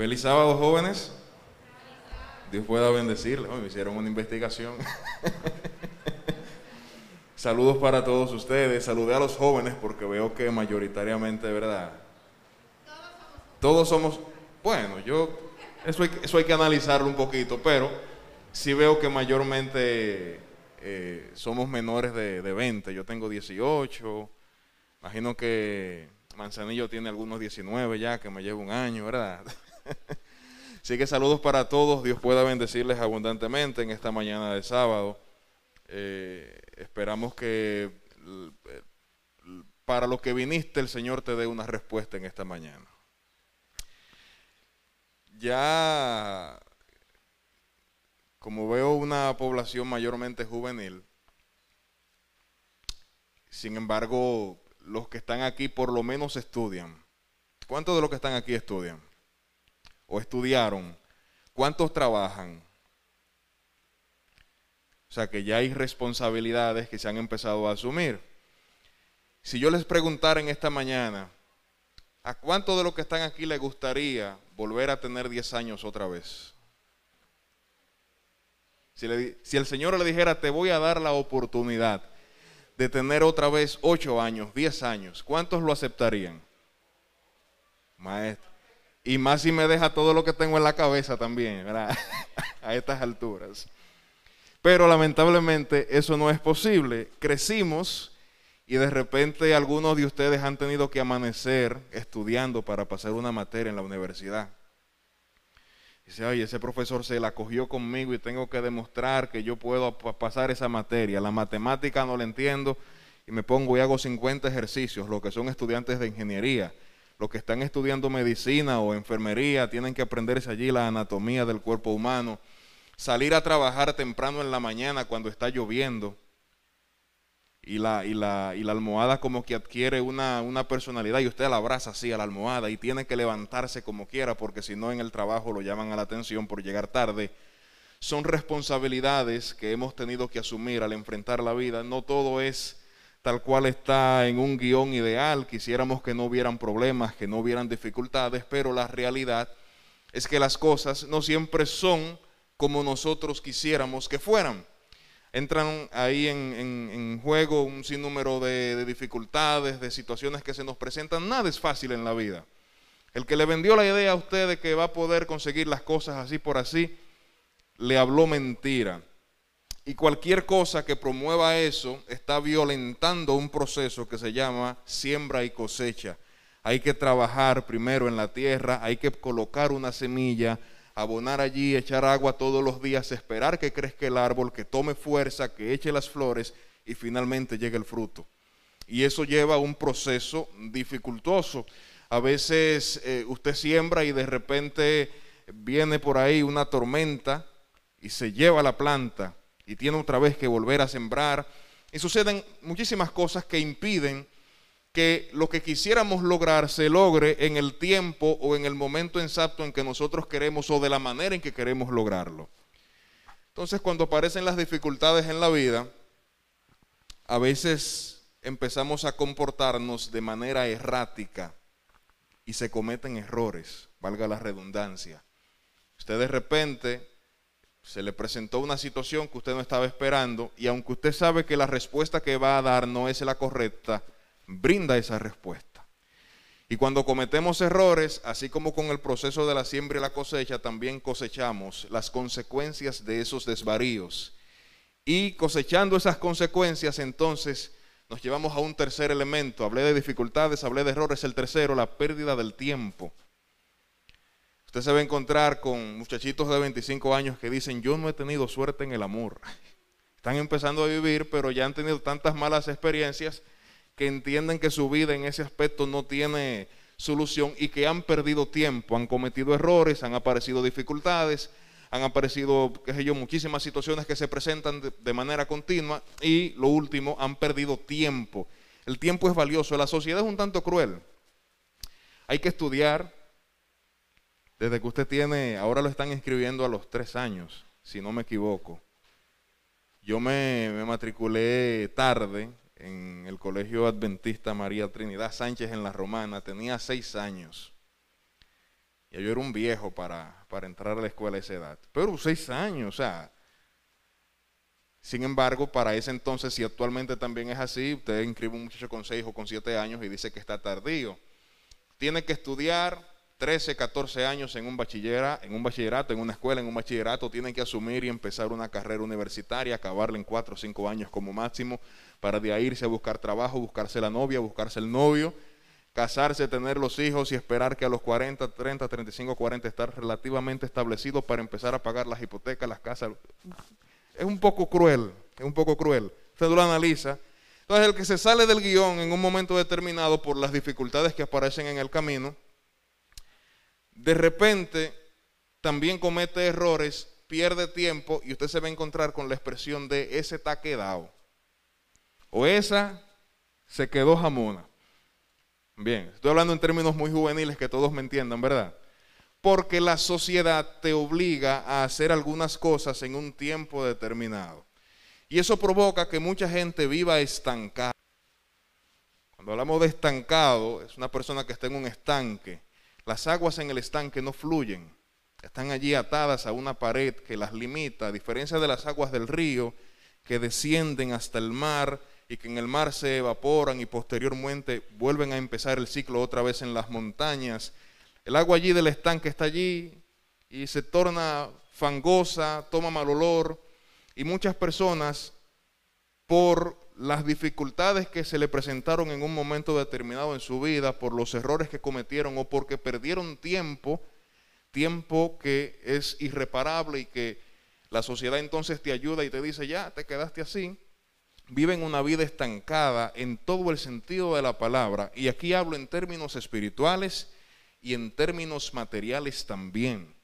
Feliz sábado, jóvenes. Dios pueda bendecirles. me hicieron una investigación. Saludos para todos ustedes. Saludé a los jóvenes porque veo que mayoritariamente, ¿verdad? Todos somos, bueno, yo, eso hay, eso hay que analizarlo un poquito, pero sí veo que mayormente eh, somos menores de, de 20. Yo tengo 18. Imagino que Manzanillo tiene algunos 19 ya, que me lleva un año, ¿verdad? Así que saludos para todos. Dios pueda bendecirles abundantemente en esta mañana de sábado. Eh, esperamos que para lo que viniste el Señor te dé una respuesta en esta mañana. Ya, como veo una población mayormente juvenil, sin embargo, los que están aquí por lo menos estudian. ¿Cuántos de los que están aquí estudian? ¿O estudiaron? ¿Cuántos trabajan? O sea que ya hay responsabilidades que se han empezado a asumir. Si yo les preguntara en esta mañana, ¿a cuántos de los que están aquí les gustaría volver a tener 10 años otra vez? Si, si, el Señor le dijera, te voy a dar la oportunidad de tener otra vez 8 años, 10 años, ¿cuántos lo aceptarían? Maestro. Y más si me deja todo lo que tengo en la cabeza también, ¿verdad? a estas alturas. Pero lamentablemente eso no es posible. Crecimos y de repente algunos de ustedes han tenido que amanecer estudiando para pasar una materia en la universidad. Dice, oye, ese profesor se la cogió conmigo y tengo que demostrar que yo puedo pasar esa materia. La matemática no la entiendo y me pongo y hago 50 ejercicios, lo que son estudiantes de ingeniería. Los que están estudiando medicina o enfermería tienen que aprenderse allí la anatomía del cuerpo humano salir a trabajar temprano en la mañana cuando está lloviendo y la, y la, y la almohada como que adquiere una, una, personalidad y usted la abraza así a la almohada y tiene que levantarse como quiera porque si no en el trabajo lo llaman a la atención por llegar tarde. Son responsabilidades que hemos tenido que asumir al enfrentar la vida. No todo es tal cual está en un guion ideal. Quisiéramos que no hubieran problemas, que no hubieran dificultades, pero la realidad es que las cosas no siempre son como nosotros quisiéramos que fueran. Entran ahí en, juego un sinnúmero de, de dificultades, de situaciones que se nos presentan. Nada es fácil en la vida. El que le vendió la idea a usted de que va a poder conseguir las cosas así por así, le habló mentira. Y cualquier cosa que promueva eso está violentando un proceso que se llama siembra y cosecha. Hay que trabajar primero en la tierra, hay que colocar una semilla, abonar allí, echar agua todos los días, esperar que crezca el árbol, que tome fuerza, que eche las flores y finalmente llegue el fruto. Y eso lleva a un proceso dificultoso. A veces eh, usted siembra y de repente viene por ahí una tormenta y se lleva la planta y tiene otra vez que volver a sembrar. Y suceden muchísimas cosas que impiden que lo que quisiéramos lograr se logre en el tiempo o en el momento exacto en que nosotros queremos o de la manera en que queremos lograrlo. Entonces cuando aparecen las dificultades en la vida, a veces empezamos a comportarnos de manera errática y se cometen errores, valga la redundancia. Usted de repente se le presentó una situación que usted no estaba esperando y aunque usted sabe que la respuesta que va a dar no es la correcta, brinda esa respuesta. Y cuando cometemos errores, así como con el proceso de la siembra y la cosecha, también cosechamos las consecuencias de esos desvaríos. Y cosechando esas consecuencias, entonces nos llevamos a un tercer elemento. Hablé de dificultades, hablé de errores. El tercero, la pérdida del tiempo. Usted se va a encontrar con muchachitos de 25 años que dicen, yo no he tenido suerte en el amor. Están empezando a vivir, pero ya han tenido tantas malas experiencias que entienden que su vida en ese aspecto no tiene solución y que han perdido tiempo, han cometido errores, han aparecido dificultades, han aparecido, qué sé yo, muchísimas situaciones que se presentan de, manera continua y lo último, han perdido tiempo. El tiempo es valioso, la sociedad es un tanto cruel. Hay que estudiar desde que usted tiene, ahora lo están inscribiendo a los tres años, si no me equivoco. Yo me, me matriculé tarde, en el Colegio Adventista María Trinidad Sánchez en La Romana, tenía seis años. Ya yo era un viejo para, para entrar a la escuela a esa edad. Pero seis años, o sea. Sin embargo, para ese entonces, si actualmente también es así, usted inscribe un muchacho con seis o con siete años y dice que está tardío. Tiene que estudiar 13, 14 años en un, bachillerato, en un bachillerato, en una escuela, en un bachillerato, tienen que asumir y empezar una carrera universitaria, acabarla en 4 o 5 años como máximo, para de irse a buscar trabajo, buscarse la novia, buscarse el novio, casarse, tener los hijos y esperar que a los 40, 30, 35, 40 estar relativamente establecido para empezar a pagar las hipotecas, las casas. Es un poco cruel, es un poco cruel. Usted lo analiza. Entonces el que se sale del guion en un momento determinado por las dificultades que aparecen en el camino, de repente también comete errores, pierde tiempo y usted se va a encontrar con la expresión de ese está quedado. O esa se quedó jamona. Bien, estoy hablando en términos muy juveniles que todos me entiendan, ¿verdad? Porque la sociedad te obliga a hacer algunas cosas en un tiempo determinado. Y eso provoca que mucha gente viva estancada. Cuando hablamos de estancado, es una persona que está en un estanque las aguas en el estanque no fluyen, están allí atadas a una pared que las limita, a diferencia de las aguas del río que descienden hasta el mar y que en el mar se evaporan y posteriormente vuelven a empezar el ciclo otra vez en las montañas. El agua allí del estanque está allí y se torna fangosa, toma mal olor y muchas personas por las dificultades que se le presentaron en un momento determinado en su vida, por los errores que cometieron o porque perdieron tiempo, tiempo que es irreparable y que la sociedad entonces te ayuda y te dice, ya, te quedaste así, viven una vida estancada en todo el sentido de la palabra, y aquí hablo en términos espirituales y en términos materiales también.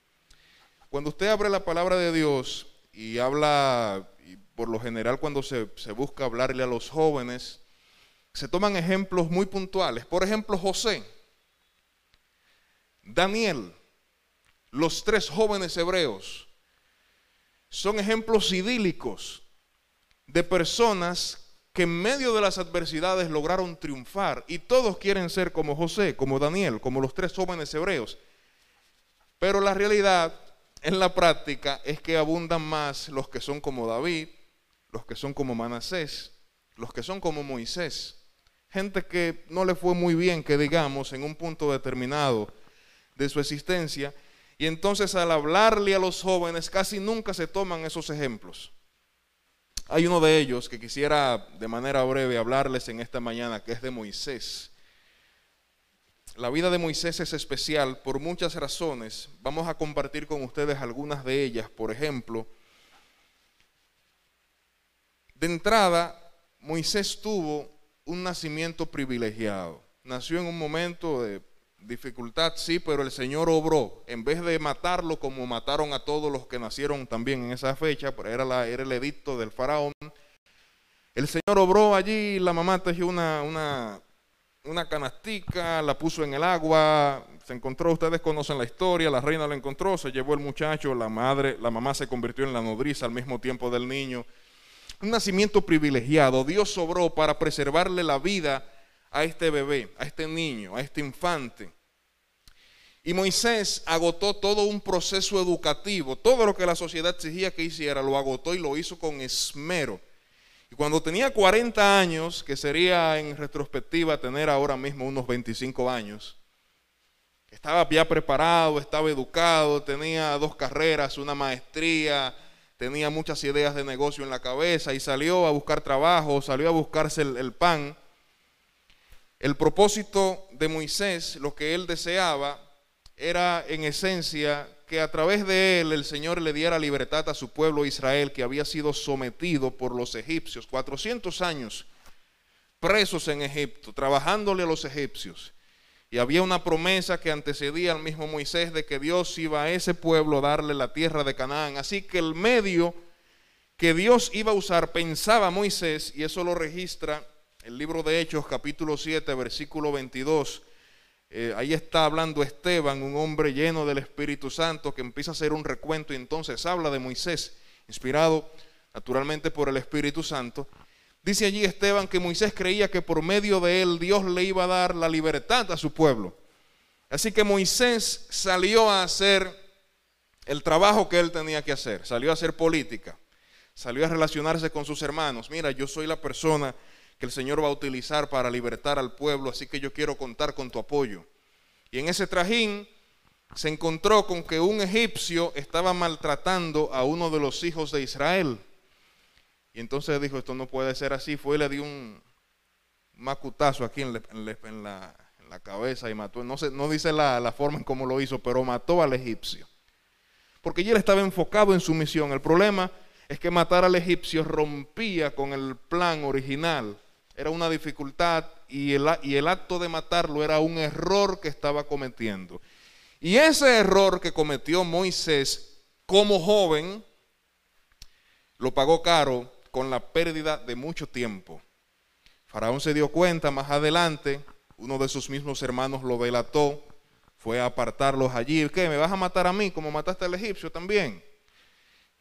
Cuando usted abre la palabra de Dios y habla por lo general cuando se, busca hablarle a los jóvenes, se toman ejemplos muy puntuales. Por ejemplo, José, Daniel, los tres jóvenes hebreos, son ejemplos idílicos de personas que en medio de las adversidades lograron triunfar y todos quieren ser como José, como Daniel, como los tres jóvenes hebreos. Pero la realidad en la práctica es que abundan más los que son como David, los que son como Manasés, los que son como Moisés, gente que no le fue muy bien, que digamos, en un punto determinado de su existencia, y entonces al hablarle a los jóvenes casi nunca se toman esos ejemplos. Hay uno de ellos que quisiera de manera breve hablarles en esta mañana, que es de Moisés. La vida de Moisés es especial por muchas razones. Vamos a compartir con ustedes algunas de ellas. Por ejemplo, de entrada, Moisés tuvo un nacimiento privilegiado. Nació en un momento de dificultad, sí, pero el Señor obró. En vez de matarlo como mataron a todos los que nacieron también en esa fecha, era, era el edicto del faraón, el Señor obró allí, la mamá tejió una, una, una canastica, la puso en el agua, se encontró, ustedes conocen la historia, la reina la encontró, se llevó el muchacho, la madre, la mamá se convirtió en la nodriza al mismo tiempo del niño un nacimiento privilegiado. Dios sobró para preservarle la vida a este bebé, a este niño, a este infante. Y Moisés agotó todo un proceso educativo, todo lo que la sociedad exigía que hiciera, lo agotó y lo hizo con esmero. Y cuando tenía 40 años, que sería en retrospectiva tener ahora mismo unos 25 años, estaba ya preparado, estaba educado, tenía dos carreras, una maestría, tenía muchas ideas de negocio en la cabeza y salió a buscar trabajo, salió a buscarse el, pan. El propósito de Moisés, lo que él deseaba, era en esencia que a través de él el Señor le diera libertad a su pueblo Israel que había sido sometido por los egipcios, 400 años presos en Egipto, trabajándole a los egipcios. Y había una promesa que antecedía al mismo Moisés de que Dios iba a ese pueblo a darle la tierra de Canaán. Así que el medio que Dios iba a usar, pensaba Moisés, y eso lo registra el libro de Hechos capítulo 7, versículo 22. Eh, ahí está hablando Esteban, un hombre lleno del Espíritu Santo, que empieza a hacer un recuento y entonces habla de Moisés, inspirado naturalmente por el Espíritu Santo. Dice allí Esteban que Moisés creía que por medio de él Dios le iba a dar la libertad a su pueblo. Así que Moisés salió a hacer el trabajo que él tenía que hacer, salió a hacer política, salió a relacionarse con sus hermanos. Mira, yo soy la persona que el Señor va a utilizar para libertar al pueblo, así que yo quiero contar con tu apoyo. Y en ese trajín se encontró con que un egipcio estaba maltratando a uno de los hijos de Israel. Y entonces dijo, esto no puede ser así. Fue y le dio un macutazo aquí en, la, cabeza y mató. No, no dice la, la forma en cómo lo hizo, pero mató al egipcio. Porque él estaba enfocado en su misión. El problema es que matar al egipcio rompía con el plan original. Era una dificultad y el acto de matarlo era un error que estaba cometiendo. Y ese error que cometió Moisés como joven, lo pagó caro con la pérdida de mucho tiempo. Faraón se dio cuenta más adelante, uno de sus mismos hermanos lo delató, fue a apartarlos allí. ¿Qué? ¿Me vas a matar a mí como mataste al egipcio también?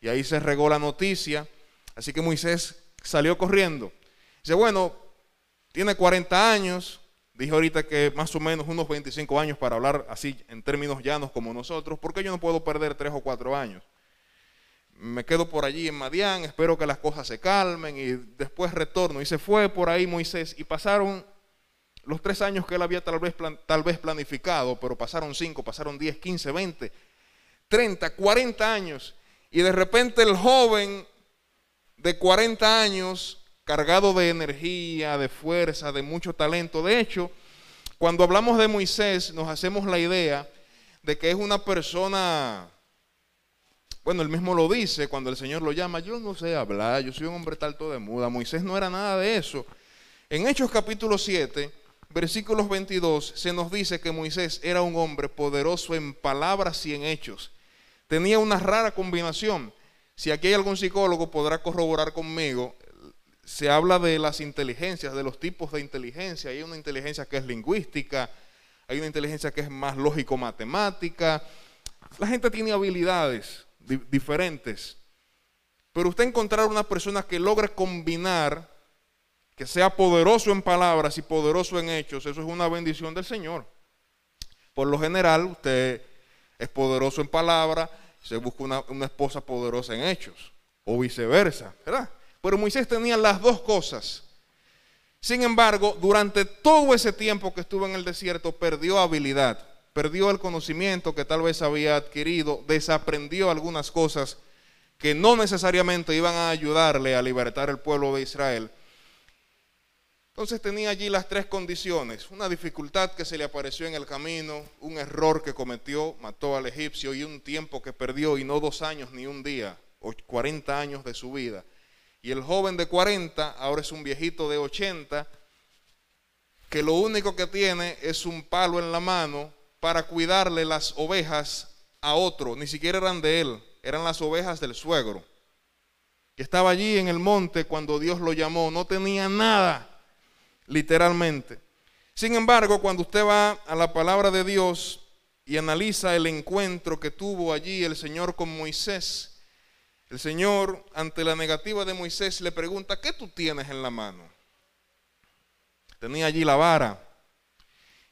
Y ahí se regó la noticia. Así que Moisés salió corriendo. Dice, bueno, tiene 40 años, Dije ahorita que más o menos unos 25 años para hablar así en términos llanos como nosotros, porque yo no puedo perder 3 o 4 años. Me quedo por allí en Madián, espero que las cosas se calmen y después retorno. Y se fue por ahí Moisés y pasaron los tres años que él había tal vez, tal vez planificado, pero pasaron 5, pasaron 10, 15, 20, 30, 40 años. Y de repente el joven de 40 años cargado de energía, de fuerza, de mucho talento. De hecho, cuando hablamos de Moisés, nos hacemos la idea de que es una persona, bueno, él mismo lo dice cuando el Señor lo llama, yo no sé hablar, yo soy un hombre talto de muda. Moisés no era nada de eso. En Hechos capítulo 7, versículos 22, se nos dice que Moisés era un hombre poderoso en palabras y en hechos. Tenía una rara combinación. Si aquí hay algún psicólogo podrá corroborar conmigo, se habla de las inteligencias, de los tipos de inteligencia. Hay una inteligencia que es lingüística, hay una inteligencia que es más lógico-matemática. La gente tiene habilidades diferentes. Pero usted encontrar una persona que logre combinar, que sea poderoso en palabras y poderoso en hechos, eso es una bendición del Señor. Por lo general, usted es poderoso en palabras, se busca una, una esposa poderosa en hechos, o viceversa, ¿verdad? Pero Moisés tenía las dos cosas. Sin embargo, durante todo ese tiempo que estuvo en el desierto, perdió habilidad, perdió el conocimiento que tal vez había adquirido, desaprendió algunas cosas que no necesariamente iban a ayudarle a libertar el pueblo de Israel. Entonces tenía allí las tres condiciones, una dificultad que se le apareció en el camino, un error que cometió, mató al egipcio y un tiempo que perdió y no dos años ni un día, o 40 años de su vida. Y el joven de 40 ahora es un viejito de 80 que lo único que tiene es un palo en la mano para cuidarle las ovejas a otro. Ni siquiera eran de él, eran las ovejas del suegro. Que estaba allí en el monte cuando Dios lo llamó. No tenía nada, literalmente. Sin embargo, cuando usted va a la palabra de Dios y analiza el encuentro que tuvo allí el Señor con Moisés, el Señor, ante la negativa de Moisés, le pregunta, ¿qué tú tienes en la mano? Tenía allí la vara.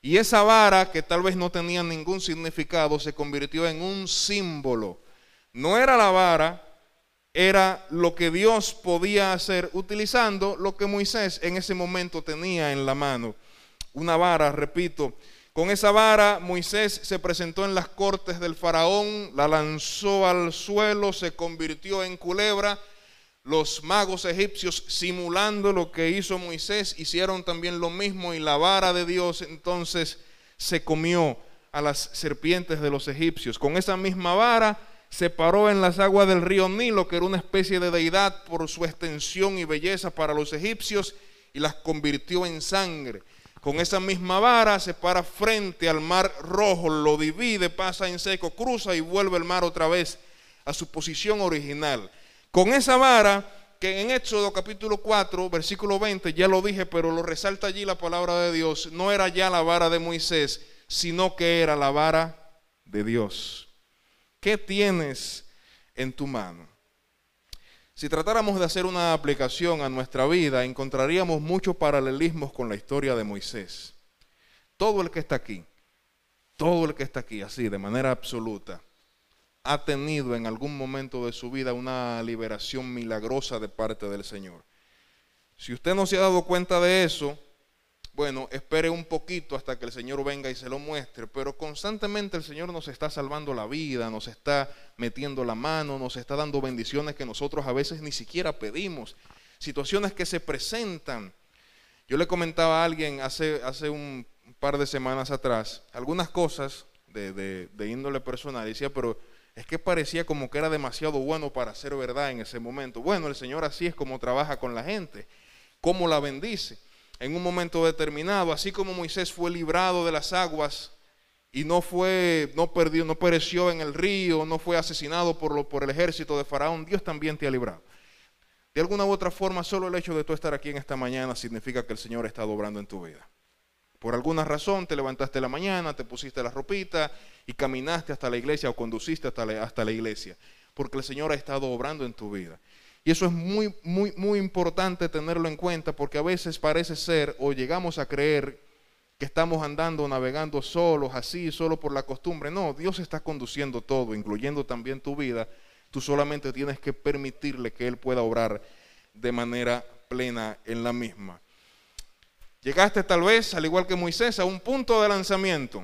Y esa vara, que tal vez no tenía ningún significado, se convirtió en un símbolo. No era la vara, era lo que Dios podía hacer utilizando lo que Moisés en ese momento tenía en la mano. Una vara, repito, con esa vara Moisés se presentó en las cortes del faraón, la lanzó al suelo, se convirtió en culebra. Los magos egipcios, simulando lo que hizo Moisés, hicieron también lo mismo y la vara de Dios entonces se comió a las serpientes de los egipcios. Con esa misma vara se paró en las aguas del río Nilo, que era una especie de deidad por su extensión y belleza para los egipcios, y las convirtió en sangre con esa misma vara se para frente al mar rojo, lo divide, pasa en seco, cruza y vuelve el mar otra vez a su posición original. Con esa vara, que en Éxodo capítulo 4, versículo 20, ya lo dije, pero lo resalta allí la palabra de Dios, no era ya la vara de Moisés, sino que era la vara de Dios. ¿Qué tienes en tu mano? Si tratáramos de hacer una aplicación a nuestra vida, encontraríamos muchos paralelismos con la historia de Moisés. Todo el que está aquí todo el que está aquí, así, de manera absoluta, ha tenido en algún momento de su vida una liberación milagrosa de parte del Señor. Si usted no se ha dado cuenta de eso, bueno, espere un poquito hasta que el Señor venga y se lo muestre, pero constantemente el Señor nos está salvando la vida, nos está metiendo la mano, nos está dando bendiciones que nosotros a veces ni siquiera pedimos, situaciones que se presentan. Yo le comentaba a alguien hace, hace un par de semanas atrás algunas cosas de, de índole personal, decía, pero es que parecía como que era demasiado bueno para ser verdad en ese momento. Bueno, el Señor así es como trabaja con la gente, cómo la bendice en un momento determinado, así como Moisés fue librado de las aguas y no fue, no perdió, no pereció en el río, no fue asesinado por, lo, por el ejército de Faraón, Dios también te ha librado. De alguna u otra forma, solo el hecho de tú estar aquí en esta mañana significa que el Señor está obrando en tu vida. Por alguna razón te levantaste la mañana, te pusiste la ropita y caminaste hasta la iglesia o conduciste hasta hasta la iglesia, porque el Señor ha estado obrando en tu vida. Y eso es muy, muy, muy importante tenerlo en cuenta porque a veces parece ser o llegamos a creer que estamos andando, navegando solos, así, solo por la costumbre. No, Dios está conduciendo todo, incluyendo también tu vida. Tú solamente tienes que permitirle que Él pueda obrar de manera plena en la misma. Llegaste tal vez, al igual que Moisés, a un punto de lanzamiento.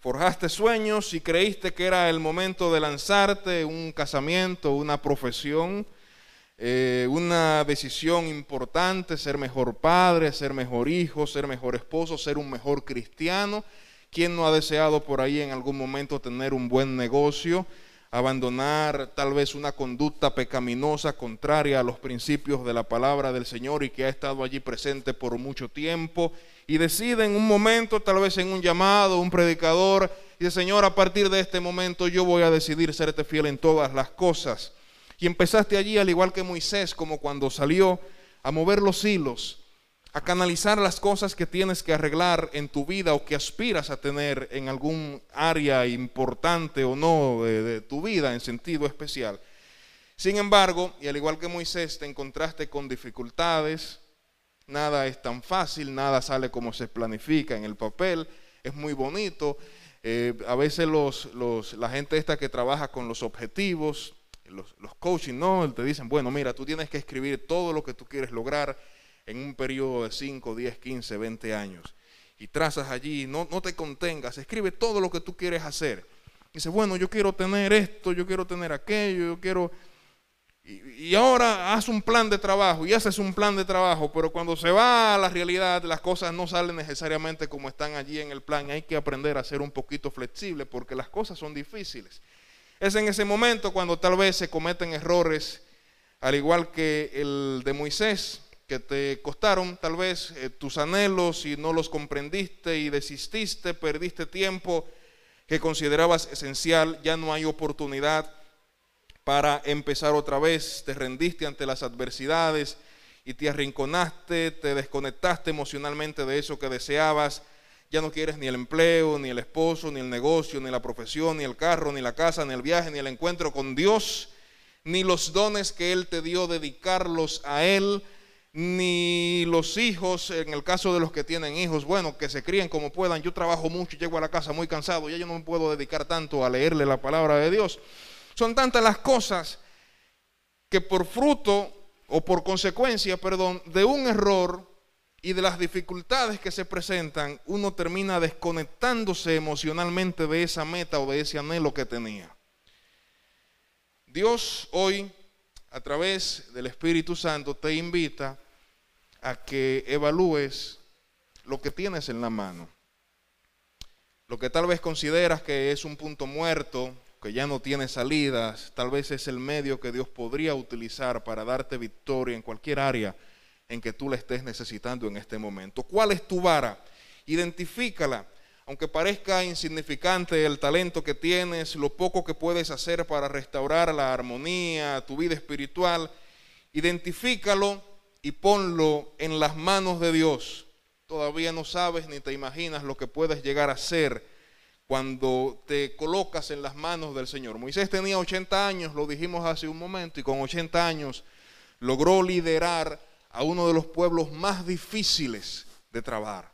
Forjaste sueños y creíste que era el momento de lanzarte un casamiento, una profesión, eh, una decisión importante, ser mejor padre, ser mejor hijo, ser mejor esposo, ser un mejor cristiano. ¿Quién no ha deseado por ahí en algún momento tener un buen negocio? Abandonar tal vez una conducta pecaminosa contraria a los principios de la palabra del Señor y que ha estado allí presente por mucho tiempo y decide en un momento, tal vez en un llamado, un predicador, y dice, Señor, a partir de este momento yo voy a decidir serte fiel en todas las cosas. Y empezaste allí, al igual que Moisés, como cuando salió a mover los hilos a canalizar las cosas que tienes que arreglar en tu vida o que aspiras a tener en algún área importante o no de, tu vida en sentido especial. Sin embargo, y al igual que Moisés, te encontraste con dificultades, nada es tan fácil, nada sale como se planifica en el papel, es muy bonito. Eh, a veces los, la gente esta que trabaja con los objetivos, los, los coaching, no, te dicen, bueno, mira, tú tienes que escribir todo lo que tú quieres lograr en un periodo de 5, 10, 15, 20 años. Y trazas allí, no, no te contengas, escribe todo lo que tú quieres hacer. Dice, bueno, yo quiero tener esto, yo quiero tener aquello, yo quiero... Y, y, ahora haz un plan de trabajo y haces un plan de trabajo, pero cuando se va a la realidad las cosas no salen necesariamente como están allí en el plan. Hay que aprender a ser un poquito flexible porque las cosas son difíciles. Es en ese momento cuando tal vez se cometen errores, al igual que el de Moisés, que te costaron tal vez eh, tus anhelos y no los comprendiste y desististe, perdiste tiempo que considerabas esencial, ya no hay oportunidad para empezar otra vez, te rendiste ante las adversidades y te arrinconaste, te desconectaste emocionalmente de eso que deseabas, ya no quieres ni el empleo, ni el esposo, ni el negocio, ni la profesión, ni el carro, ni la casa, ni el viaje, ni el encuentro con Dios, ni los dones que Él te dio, dedicarlos a Él, ni los hijos, en el caso de los que tienen hijos, bueno, que se críen como puedan. Yo trabajo mucho, llego a la casa muy cansado, ya yo no me puedo dedicar tanto a leerle la palabra de Dios. Son tantas las cosas que por fruto o por consecuencia, perdón, de un error y de las dificultades que se presentan, uno termina desconectándose emocionalmente de esa meta o de ese anhelo que tenía. Dios hoy, a través del Espíritu Santo, te invita a que evalúes lo que tienes en la mano. Lo que tal vez consideras que es un punto muerto, que ya no tiene salidas, tal vez es el medio que Dios podría utilizar para darte victoria en cualquier área en que tú la estés necesitando en este momento. ¿Cuál es tu vara? Identifícala. Aunque parezca insignificante el talento que tienes, lo poco que puedes hacer para restaurar la armonía, tu vida espiritual, identifícalo y ponlo en las manos de Dios. Todavía no sabes ni te imaginas lo que puedes llegar a ser cuando te colocas en las manos del Señor. Moisés tenía 80 años, lo dijimos hace un momento, y con 80 años logró liderar a uno de los pueblos más difíciles de trabajar.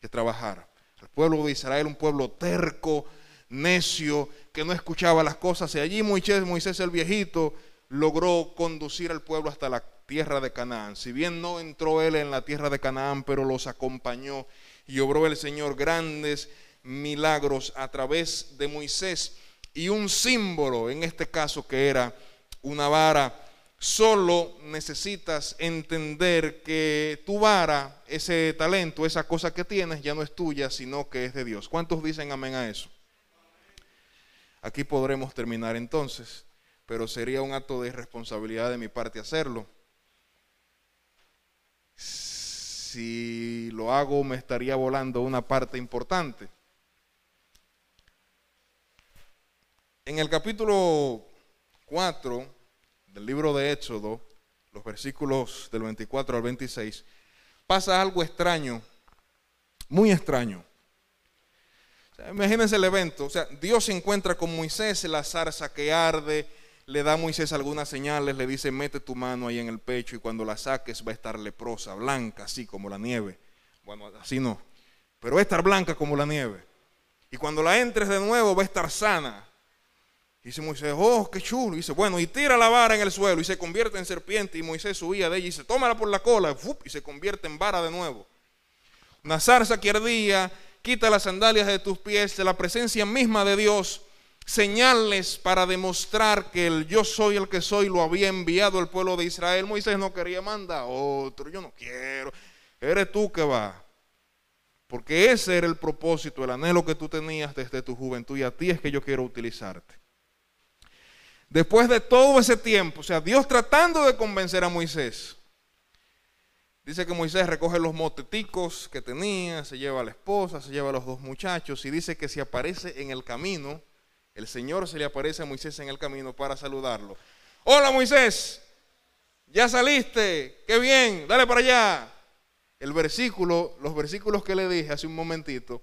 El pueblo de Israel, un pueblo terco, necio, que no escuchaba las cosas. Y allí Moisés, Moisés el viejito logró conducir al pueblo hasta la tierra de Canaán. Si bien no entró él en la tierra de Canaán, pero los acompañó y obró el Señor grandes milagros a través de Moisés y un símbolo, en este caso que era una vara. Solo necesitas entender que tu vara, ese talento, esa cosa que tienes, ya no es tuya, sino que es de Dios. ¿Cuántos dicen amén a eso? Aquí podremos terminar entonces, pero sería un acto de irresponsabilidad de mi parte hacerlo. Si lo hago me estaría volando una parte importante. En el capítulo 4 del libro de Éxodo, los versículos del 24 al 26, pasa algo extraño, muy extraño imagínense el evento, o sea, Dios se encuentra con Moisés, la zarza que arde, le da a Moisés algunas señales, le dice, mete tu mano ahí en el pecho y cuando la saques va a estar leprosa, blanca, así como la nieve. Bueno, así no, pero va a estar blanca como la nieve. Y cuando la entres de nuevo va a estar sana. Y dice Moisés, oh, qué chulo. Dice, bueno, y tira la vara en el suelo y se convierte en serpiente. Y Moisés subía de ella y dice, tómala por la cola. Y se convierte en vara de nuevo. Una zarza que ardía quita las sandalias de tus pies, de la presencia misma de Dios, señales para demostrar que el yo soy el que soy lo había enviado el pueblo de Israel. Moisés no quería mandar otro, yo no quiero, eres tú que va. Porque ese era el propósito, el anhelo que tú tenías desde tu juventud y a ti es que yo quiero utilizarte. Después de todo ese tiempo, o sea, Dios tratando de convencer a Moisés, Dice que Moisés recoge los moteticos que tenía, se lleva a la esposa, se lleva a los dos muchachos y dice que si aparece en el camino, el Señor se le aparece a Moisés en el camino para saludarlo. Hola Moisés, ya saliste, qué bien, dale para allá. El versículo, los versículos que le dije hace un momentito,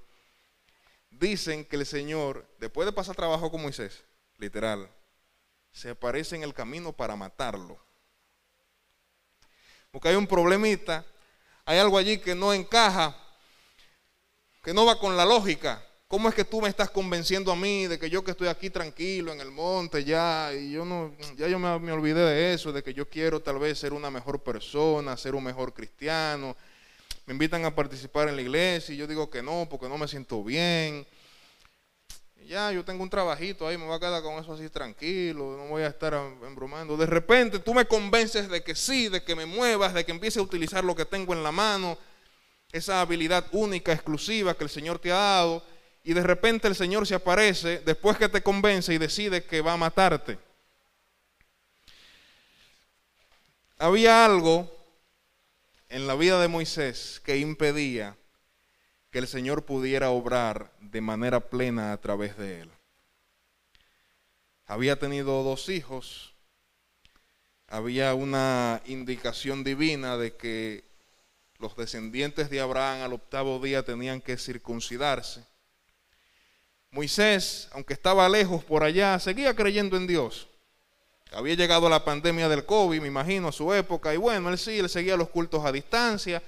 dicen que el Señor, después de pasar trabajo con Moisés, literal, se aparece en el camino para matarlo porque hay un problemita, hay algo allí que no encaja, que no va con la lógica. ¿Cómo es que tú me estás convenciendo a mí de que yo que estoy aquí tranquilo en el monte ya, y yo no, ya yo me, olvidé de eso, de que yo quiero tal vez ser una mejor persona, ser un mejor cristiano? Me invitan a participar en la iglesia y yo digo que no, porque no me siento bien ya, yo tengo un trabajito ahí, me voy a quedar con eso así tranquilo, no voy a estar embromando. De repente tú me convences de que sí, de que me muevas, de que empiece a utilizar lo que tengo en la mano, esa habilidad única, exclusiva que el Señor te ha dado, y de repente el Señor se aparece después que te convence y decide que va a matarte. Había algo en la vida de Moisés que impedía que el Señor pudiera obrar de manera plena a través de él. Había tenido dos hijos, había una indicación divina de que los descendientes de Abraham al octavo día tenían que circuncidarse. Moisés, aunque estaba lejos por allá, seguía creyendo en Dios. Había llegado la pandemia del COVID, me imagino, a su época, y bueno, él sí, él seguía los cultos a distancia,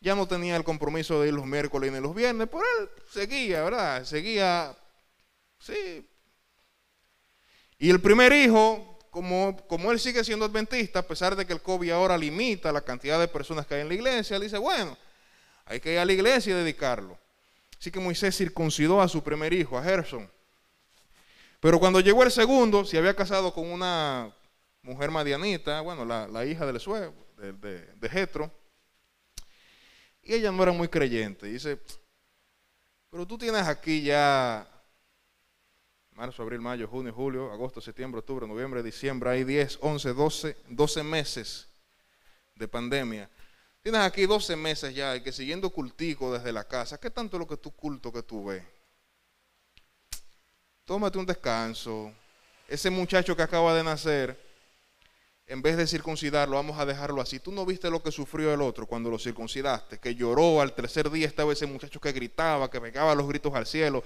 ya no tenía el compromiso de ir los miércoles ni los viernes, pero él seguía, ¿verdad? Seguía, sí. Y el primer hijo, como, como él sigue siendo adventista, a pesar de que el COVID ahora limita la cantidad de personas que hay en la iglesia, él dice, bueno, hay que ir a la iglesia y dedicarlo. Así que Moisés circuncidó a su primer hijo, a Gerson. Pero cuando llegó el segundo, se había casado con una mujer madianita, bueno, la, hija del suegro, de, de, y ella no era muy creyente. Dice, pero tú tienes aquí ya marzo, abril, mayo, junio, julio, agosto, septiembre, octubre, noviembre, diciembre. Hay 10, 11, 12, 12 meses de pandemia. Tienes aquí 12 meses ya y que siguiendo cultico desde la casa. ¿Qué tanto es lo que tú culto que tú ves? Tómate un descanso. Ese muchacho que acaba de nacer en vez de circuncidarlo, vamos a dejarlo así. Tú no viste lo que sufrió el otro cuando lo circuncidaste, que lloró al tercer día, estaba ese muchacho que gritaba, que pegaba los gritos al cielo.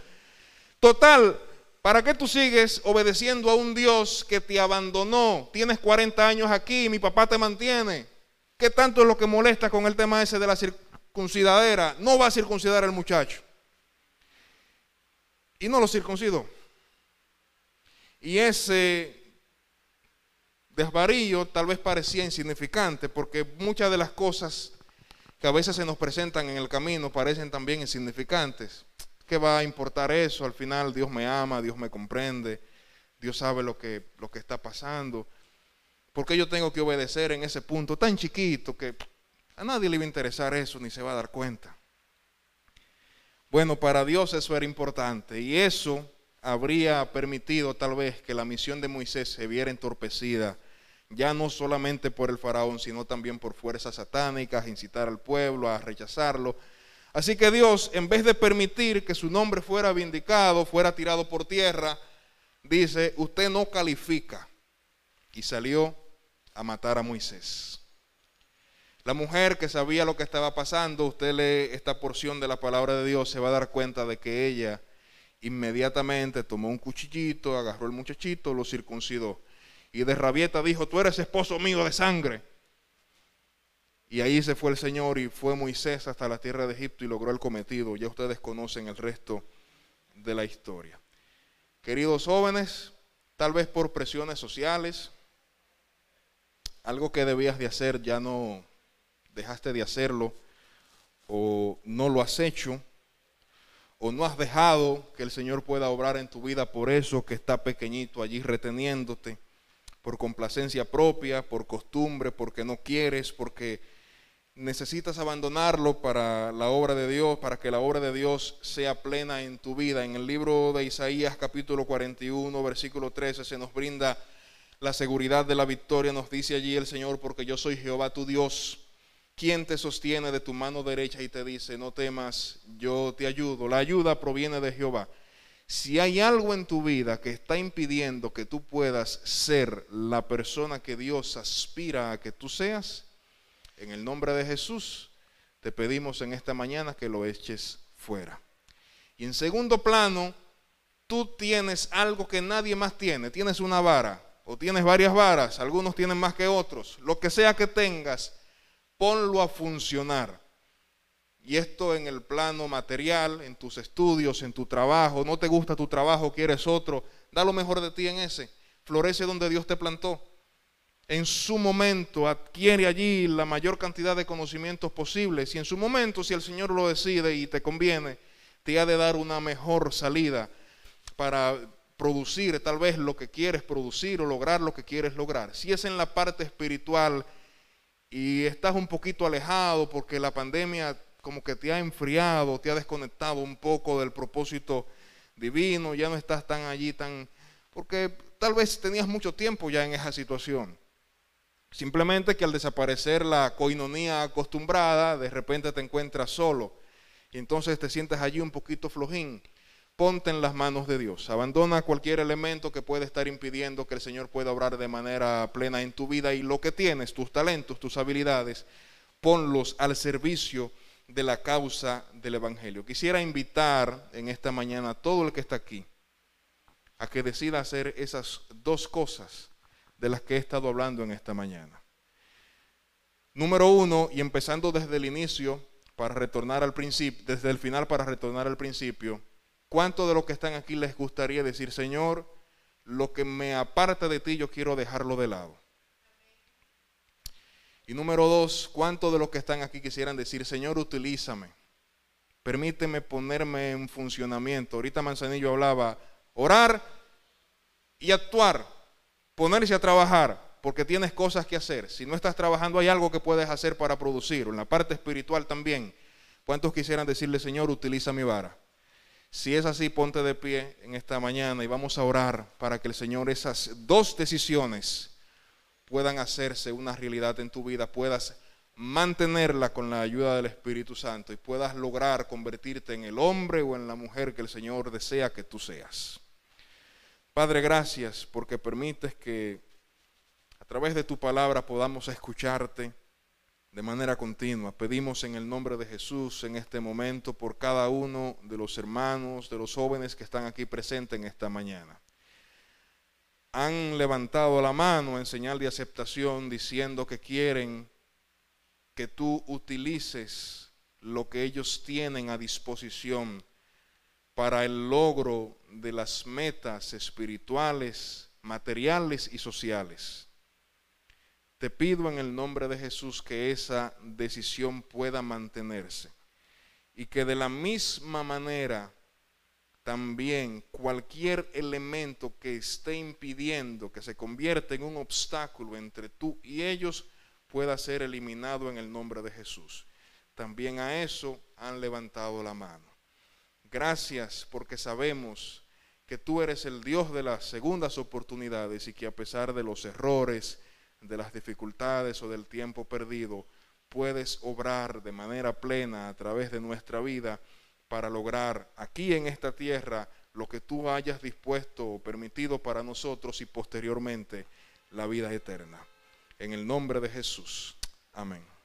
Total, ¿para qué tú sigues obedeciendo a un Dios que te abandonó? Tienes 40 años aquí mi papá te mantiene. ¿Qué tanto es lo que molesta con el tema ese de la circuncidadera? No va a circuncidar al muchacho. y no lo circuncidó. Y ese desvarío tal vez parecía insignificante, porque muchas de las cosas que a veces se nos presentan en el camino parecen también insignificantes. ¿Qué va a importar eso? Al final Dios me ama, Dios me comprende, Dios sabe lo que, lo que está pasando. ¿Por qué yo tengo que obedecer en ese punto tan chiquito que a nadie le va a interesar eso ni se va a dar cuenta? Bueno, para Dios eso era importante y eso habría permitido tal vez que la misión de Moisés se viera entorpecida, ya no solamente por el faraón, sino también por fuerzas satánicas, incitar al pueblo a rechazarlo. Así que Dios, en vez de permitir que su nombre fuera vindicado, fuera tirado por tierra, dice, usted no califica. Y salió a matar a Moisés. La mujer que sabía lo que estaba pasando, usted lee esta porción de la palabra de Dios, se va a dar cuenta de que ella inmediatamente tomó un cuchillito, agarró el muchachito, lo circuncidó. Y de rabieta dijo, tú eres esposo mío de sangre. Y ahí se fue el Señor y fue Moisés hasta la tierra de Egipto y logró el cometido. Ya ustedes conocen el resto de la historia. Queridos jóvenes, tal vez por presiones sociales, algo que debías de hacer ya no dejaste de hacerlo o no lo has hecho o no has dejado que el Señor pueda obrar en tu vida por eso que está pequeñito allí reteniéndote, por complacencia propia, por costumbre, porque no quieres, porque necesitas abandonarlo para la obra de Dios, para que la obra de Dios sea plena en tu vida. En el libro de Isaías capítulo 41, versículo 13 se nos brinda la seguridad de la victoria, nos dice allí el Señor, porque yo soy Jehová tu Dios ¿Quién te sostiene de tu mano derecha y te dice, no temas, yo te ayudo? La ayuda proviene de Jehová. Si hay algo en tu vida que está impidiendo que tú puedas ser la persona que Dios aspira a que tú seas, en el nombre de Jesús te pedimos en esta mañana que lo eches fuera. Y en segundo plano, tú tienes algo que nadie más tiene. Tienes una vara o tienes varias varas, algunos tienen más que otros. Lo que sea que tengas, ponlo a funcionar. Y esto en el plano material, en tus estudios, en tu trabajo. No te gusta tu trabajo, quieres otro. Da lo mejor de ti en ese. Florece donde Dios te plantó. En su momento adquiere allí la mayor cantidad de conocimientos posibles. Y en su momento, si el Señor lo decide y te conviene, te ha de dar una mejor salida para producir tal vez lo que quieres producir o lograr lo que quieres lograr. Si es en la parte espiritual, y estás un poquito alejado porque la pandemia como que te ha enfriado, te ha desconectado un poco del propósito divino, ya no estás tan allí, tan... porque tal vez tenías mucho tiempo ya en esa situación. Simplemente que al desaparecer la coinonía acostumbrada, de repente te encuentras solo y entonces te sientes allí un poquito flojín ponte en las manos de Dios. Abandona cualquier elemento que pueda estar impidiendo que el Señor pueda obrar de manera plena en tu vida y lo que tienes, tus talentos, tus habilidades, ponlos al servicio de la causa del Evangelio. Quisiera invitar en esta mañana a todo el que está aquí a que decida hacer esas dos cosas de las que he estado hablando en esta mañana. Número uno, y empezando desde el inicio para retornar al principio, desde el final para retornar al principio, ¿Cuántos de los que están aquí les gustaría decir, Señor, lo que me aparta de ti yo quiero dejarlo de lado? Y número dos, ¿cuántos de los que están aquí quisieran decir, Señor, utilízame? Permíteme ponerme en funcionamiento. Ahorita Manzanillo hablaba, orar y actuar, ponerse a trabajar, porque tienes cosas que hacer. Si no estás trabajando, hay algo que puedes hacer para producir. En la parte espiritual también. ¿Cuántos quisieran decirle, Señor, utiliza mi vara? Si es así, ponte de pie en esta mañana y vamos a orar para que el Señor esas dos decisiones puedan hacerse una realidad en tu vida, puedas mantenerla con la ayuda del Espíritu Santo y puedas lograr convertirte en el hombre o en la mujer que el Señor desea que tú seas. Padre, gracias porque permites que a través de tu palabra podamos escucharte de manera continua. Pedimos en el nombre de Jesús en este momento por cada uno de los hermanos, de los jóvenes que están aquí presentes en esta mañana. Han levantado la mano en señal de aceptación diciendo que quieren que tú utilices lo que ellos tienen a disposición para el logro de las metas espirituales, materiales y sociales. Te pido en el nombre de Jesús que esa decisión pueda mantenerse y que de la misma manera también cualquier elemento que esté impidiendo que se convierta en un obstáculo entre tú y ellos pueda ser eliminado en el nombre de Jesús. También a eso han levantado la mano. Gracias porque sabemos que tú eres el Dios de las segundas oportunidades y que a pesar de los errores, de las dificultades o del tiempo perdido, puedes obrar de manera plena a través de nuestra vida para lograr aquí en esta tierra lo que tú hayas dispuesto o permitido para nosotros y posteriormente la vida eterna. En el nombre de Jesús. Amén.